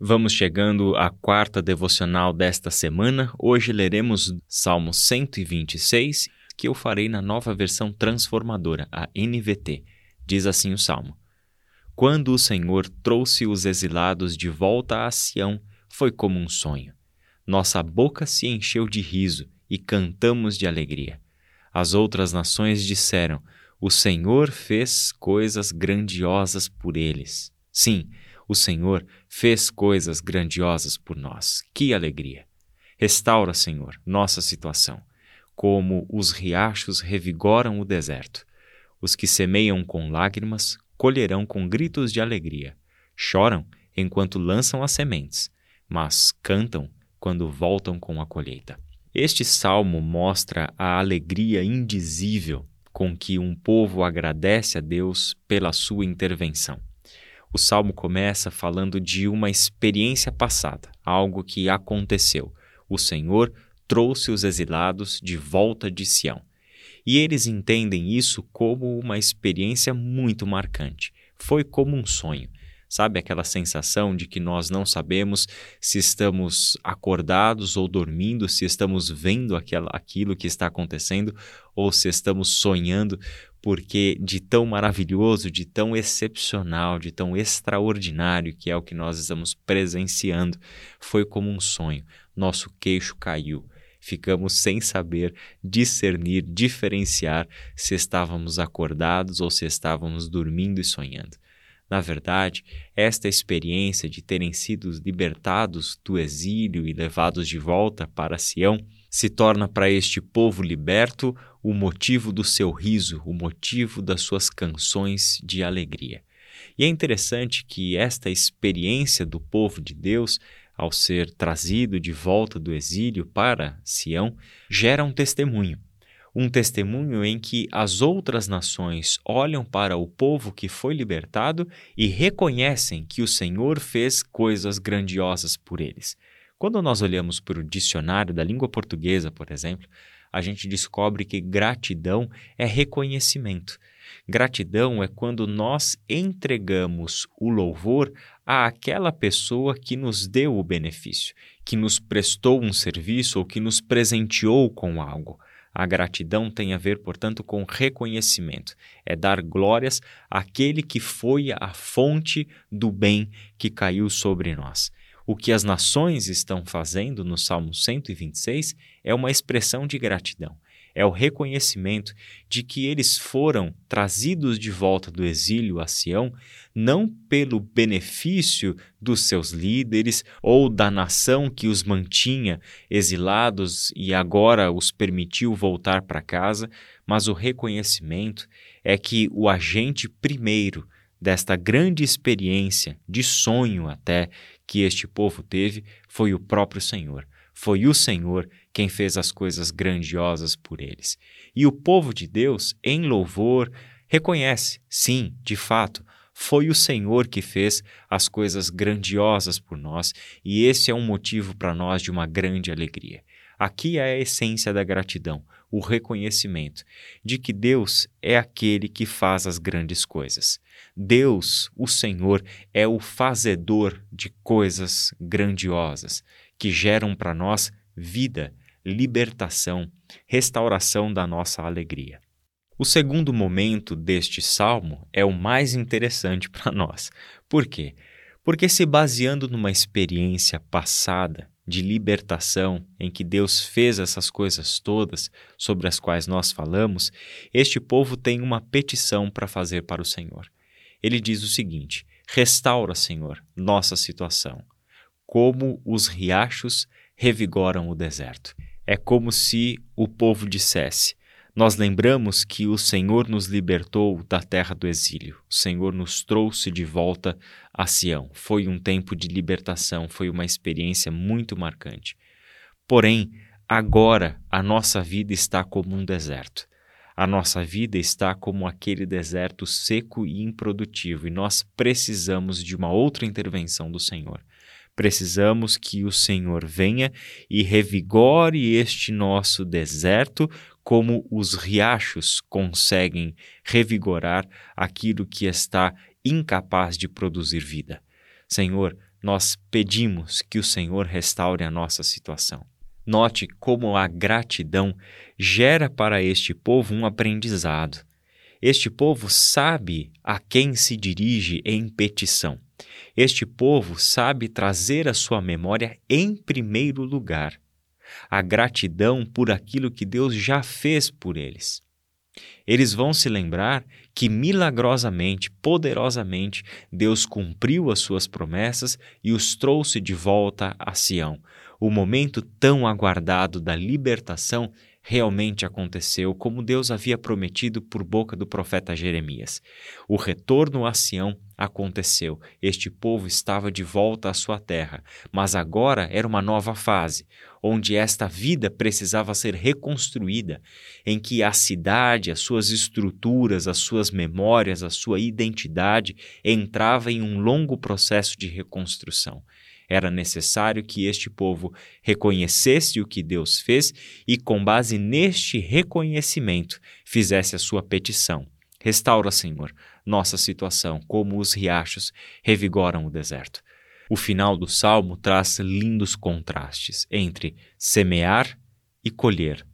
Vamos chegando à quarta devocional desta semana. Hoje leremos Salmo 126, que eu farei na nova versão transformadora, a NVT. Diz assim o salmo: Quando o Senhor trouxe os exilados de volta a Sião, foi como um sonho. Nossa boca se encheu de riso e cantamos de alegria. As outras nações disseram: O Senhor fez coisas grandiosas por eles. Sim, o Senhor fez coisas grandiosas por nós. Que alegria! Restaura, Senhor, nossa situação, como os riachos revigoram o deserto. Os que semeiam com lágrimas colherão com gritos de alegria. Choram enquanto lançam as sementes, mas cantam quando voltam com a colheita. Este salmo mostra a alegria indizível com que um povo agradece a Deus pela sua intervenção. O salmo começa falando de uma experiência passada, algo que aconteceu. O Senhor trouxe os exilados de volta de Sião. E eles entendem isso como uma experiência muito marcante. Foi como um sonho. Sabe aquela sensação de que nós não sabemos se estamos acordados ou dormindo, se estamos vendo aquilo que está acontecendo ou se estamos sonhando, porque de tão maravilhoso, de tão excepcional, de tão extraordinário que é o que nós estamos presenciando, foi como um sonho. Nosso queixo caiu. Ficamos sem saber discernir, diferenciar se estávamos acordados ou se estávamos dormindo e sonhando. Na verdade, esta experiência de terem sido libertados do exílio e levados de volta para Sião se torna para este povo liberto o motivo do seu riso, o motivo das suas canções de alegria. E é interessante que esta experiência do povo de Deus, ao ser trazido de volta do exílio para Sião, gera um testemunho um testemunho em que as outras nações olham para o povo que foi libertado e reconhecem que o Senhor fez coisas grandiosas por eles. Quando nós olhamos para o dicionário da língua portuguesa, por exemplo, a gente descobre que gratidão é reconhecimento. Gratidão é quando nós entregamos o louvor àquela pessoa que nos deu o benefício, que nos prestou um serviço ou que nos presenteou com algo. A gratidão tem a ver, portanto, com reconhecimento. É dar glórias àquele que foi a fonte do bem que caiu sobre nós. O que as nações estão fazendo no Salmo 126 é uma expressão de gratidão. É o reconhecimento de que eles foram trazidos de volta do exílio a Sião não pelo benefício dos seus líderes ou da nação que os mantinha exilados e agora os permitiu voltar para casa, mas o reconhecimento é que o agente primeiro desta grande experiência, de sonho até, que este povo teve, foi o próprio Senhor. Foi o Senhor quem fez as coisas grandiosas por eles. E o povo de Deus, em louvor, reconhece: sim, de fato, foi o Senhor que fez as coisas grandiosas por nós, e esse é um motivo para nós de uma grande alegria. Aqui é a essência da gratidão, o reconhecimento de que Deus é aquele que faz as grandes coisas. Deus, o Senhor, é o fazedor de coisas grandiosas que geram para nós vida, libertação, restauração da nossa alegria. O segundo momento deste salmo é o mais interessante para nós. Por quê? Porque, se baseando numa experiência passada de libertação, em que Deus fez essas coisas todas sobre as quais nós falamos, este povo tem uma petição para fazer para o Senhor. Ele diz o seguinte: Restaura, Senhor, nossa situação, como os riachos revigoram o deserto. É como se o povo dissesse: Nós lembramos que o Senhor nos libertou da terra do exílio, o Senhor nos trouxe de volta a Sião. Foi um tempo de libertação, foi uma experiência muito marcante. Porém, agora a nossa vida está como um deserto. A nossa vida está como aquele deserto seco e improdutivo, e nós precisamos de uma outra intervenção do Senhor. Precisamos que o Senhor venha e revigore este nosso deserto, como os riachos conseguem revigorar aquilo que está incapaz de produzir vida. Senhor, nós pedimos que o Senhor restaure a nossa situação. Note como a gratidão gera para este povo um aprendizado. Este povo sabe a quem se dirige em petição. Este povo sabe trazer a sua memória em primeiro lugar a gratidão por aquilo que Deus já fez por eles. Eles vão se lembrar que milagrosamente, poderosamente, Deus cumpriu as suas promessas e os trouxe de volta a Sião. O momento tão aguardado da libertação realmente aconteceu como Deus havia prometido por boca do profeta Jeremias. O retorno a Sião aconteceu. Este povo estava de volta à sua terra, mas agora era uma nova fase, onde esta vida precisava ser reconstruída, em que a cidade, as suas estruturas, as suas memórias, a sua identidade entrava em um longo processo de reconstrução. Era necessário que este povo reconhecesse o que Deus fez e, com base neste reconhecimento, fizesse a sua petição. Restaura, Senhor, nossa situação, como os riachos revigoram o deserto. O final do salmo traz lindos contrastes entre semear e colher,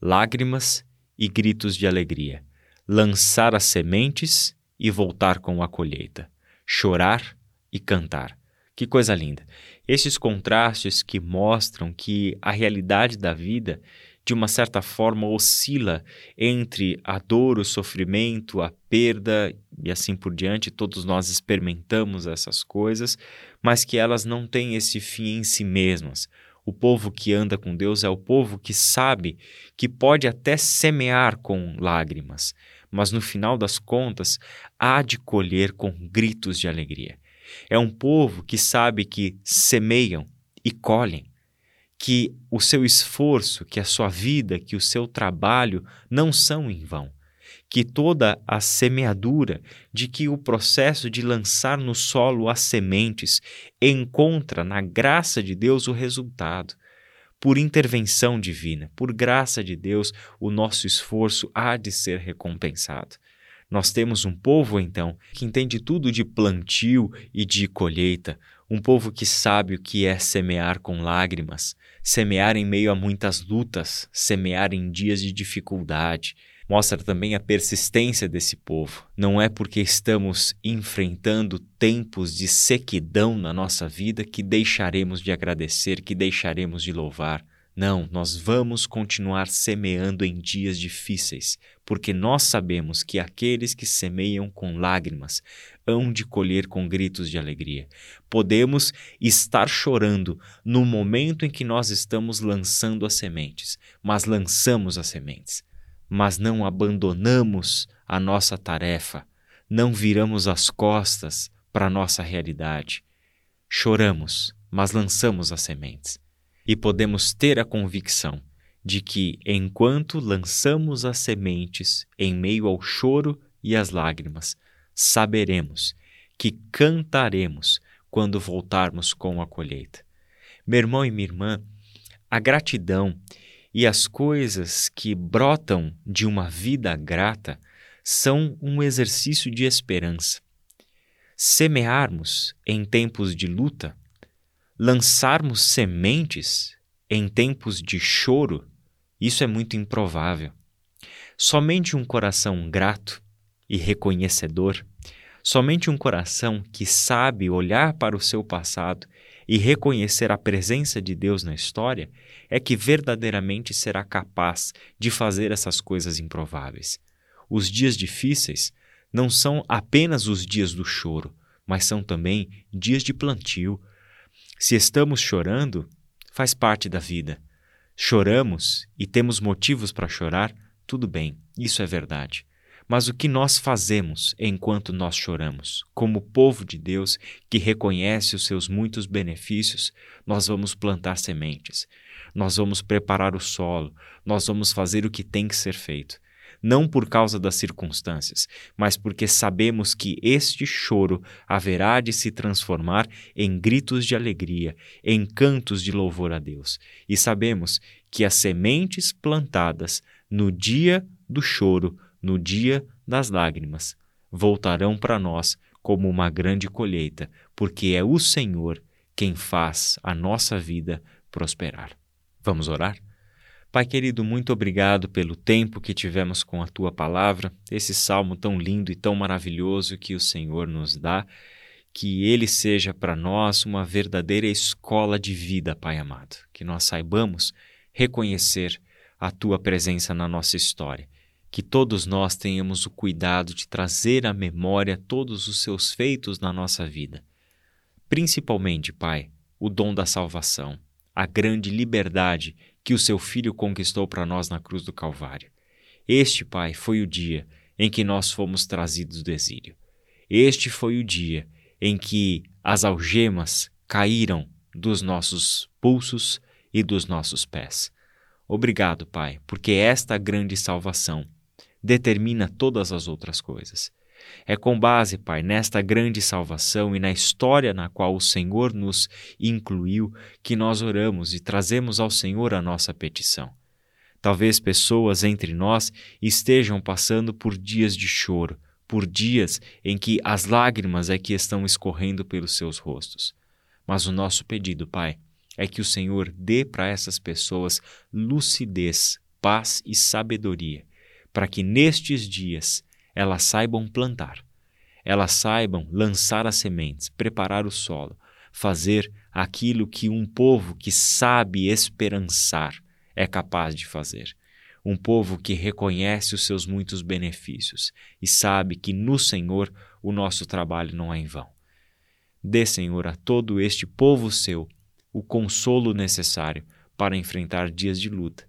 lágrimas e gritos de alegria, lançar as sementes e voltar com a colheita, chorar e cantar. Que coisa linda! Esses contrastes que mostram que a realidade da vida, de uma certa forma, oscila entre a dor, o sofrimento, a perda e assim por diante. Todos nós experimentamos essas coisas, mas que elas não têm esse fim em si mesmas. O povo que anda com Deus é o povo que sabe que pode até semear com lágrimas, mas no final das contas há de colher com gritos de alegria. É um povo que sabe que semeiam e colhem, que o seu esforço, que a sua vida, que o seu trabalho não são em vão, que toda a semeadura, de que o processo de lançar no solo as sementes encontra na graça de Deus o resultado. Por intervenção divina, por graça de Deus, o nosso esforço há de ser recompensado. Nós temos um povo, então, que entende tudo de plantio e de colheita, um povo que sabe o que é semear com lágrimas, semear em meio a muitas lutas, semear em dias de dificuldade. Mostra também a persistência desse povo. Não é porque estamos enfrentando tempos de sequidão na nossa vida que deixaremos de agradecer, que deixaremos de louvar. Não, nós vamos continuar semeando em dias difíceis, porque nós sabemos que aqueles que semeiam com lágrimas hão de colher com gritos de alegria. Podemos estar chorando no momento em que nós estamos lançando as sementes, mas lançamos as sementes, mas não abandonamos a nossa tarefa, não viramos as costas para a nossa realidade. Choramos, mas lançamos as sementes e podemos ter a convicção de que, enquanto lançamos as sementes em meio ao choro e às lágrimas, saberemos que cantaremos quando voltarmos com a colheita. Meu irmão e minha irmã, a gratidão e as coisas que brotam de uma vida grata são um exercício de esperança. Semearmos em tempos de luta lançarmos sementes em tempos de choro, isso é muito improvável. Somente um coração grato e reconhecedor, somente um coração que sabe olhar para o seu passado e reconhecer a presença de Deus na história é que verdadeiramente será capaz de fazer essas coisas improváveis. Os dias difíceis não são apenas os dias do choro, mas são também dias de plantio, se estamos chorando, faz parte da vida. Choramos e temos motivos para chorar, tudo bem, isso é verdade. Mas o que nós fazemos enquanto nós choramos? Como povo de Deus que reconhece os seus muitos benefícios, nós vamos plantar sementes, nós vamos preparar o solo, nós vamos fazer o que tem que ser feito não por causa das circunstâncias, mas porque sabemos que este choro haverá de se transformar em gritos de alegria, em cantos de louvor a Deus. E sabemos que as sementes plantadas no dia do choro, no dia das lágrimas, voltarão para nós como uma grande colheita, porque é o Senhor quem faz a nossa vida prosperar. Vamos orar? Pai querido, muito obrigado pelo tempo que tivemos com a tua palavra, esse salmo tão lindo e tão maravilhoso que o Senhor nos dá. Que ele seja para nós uma verdadeira escola de vida, Pai amado. Que nós saibamos reconhecer a tua presença na nossa história. Que todos nós tenhamos o cuidado de trazer à memória todos os seus feitos na nossa vida. Principalmente, Pai, o dom da salvação, a grande liberdade que o seu Filho conquistou para nós na cruz do Calvário. Este, Pai, foi o dia em que nós fomos trazidos do exílio. Este foi o dia em que as algemas caíram dos nossos pulsos e dos nossos pés. Obrigado, Pai, porque esta grande salvação determina todas as outras coisas. É com base, Pai, nesta grande salvação e na história na qual o Senhor nos incluiu que nós oramos e trazemos ao Senhor a nossa petição. Talvez pessoas entre nós estejam passando por dias de choro, por dias em que as lágrimas é que estão escorrendo pelos seus rostos. Mas o nosso pedido, Pai, é que o Senhor dê para essas pessoas lucidez, paz e sabedoria, para que nestes dias elas saibam plantar, elas saibam lançar as sementes, preparar o solo, fazer aquilo que um povo que sabe esperançar é capaz de fazer. Um povo que reconhece os seus muitos benefícios e sabe que no Senhor o nosso trabalho não é em vão. Dê, Senhor, a todo este povo seu o consolo necessário para enfrentar dias de luta,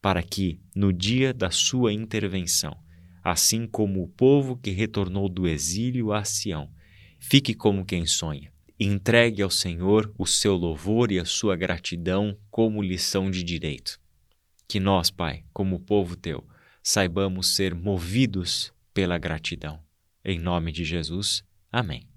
para que, no dia da sua intervenção, assim como o povo que retornou do exílio a Sião, fique como quem sonha. Entregue ao Senhor o seu louvor e a sua gratidão como lição de direito. Que nós, Pai, como povo teu, saibamos ser movidos pela gratidão. Em nome de Jesus. Amém.